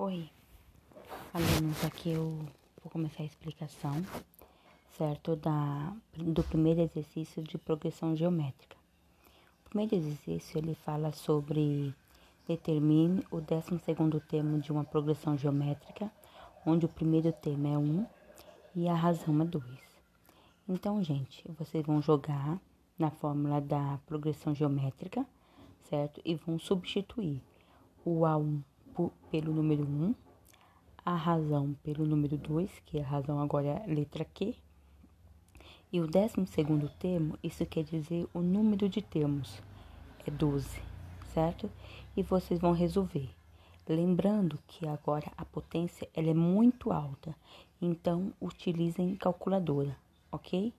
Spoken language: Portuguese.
Oi, alunos, aqui eu vou começar a explicação, certo, da, do primeiro exercício de progressão geométrica. O primeiro exercício, ele fala sobre determine o décimo segundo termo de uma progressão geométrica, onde o primeiro termo é 1 um, e a razão é 2. Então, gente, vocês vão jogar na fórmula da progressão geométrica, certo? E vão substituir o A1 pelo número 1, a razão pelo número 2, que a razão agora é a letra Q, e o décimo segundo termo, isso quer dizer o número de termos, é 12, certo? E vocês vão resolver. Lembrando que agora a potência ela é muito alta, então utilizem calculadora, ok?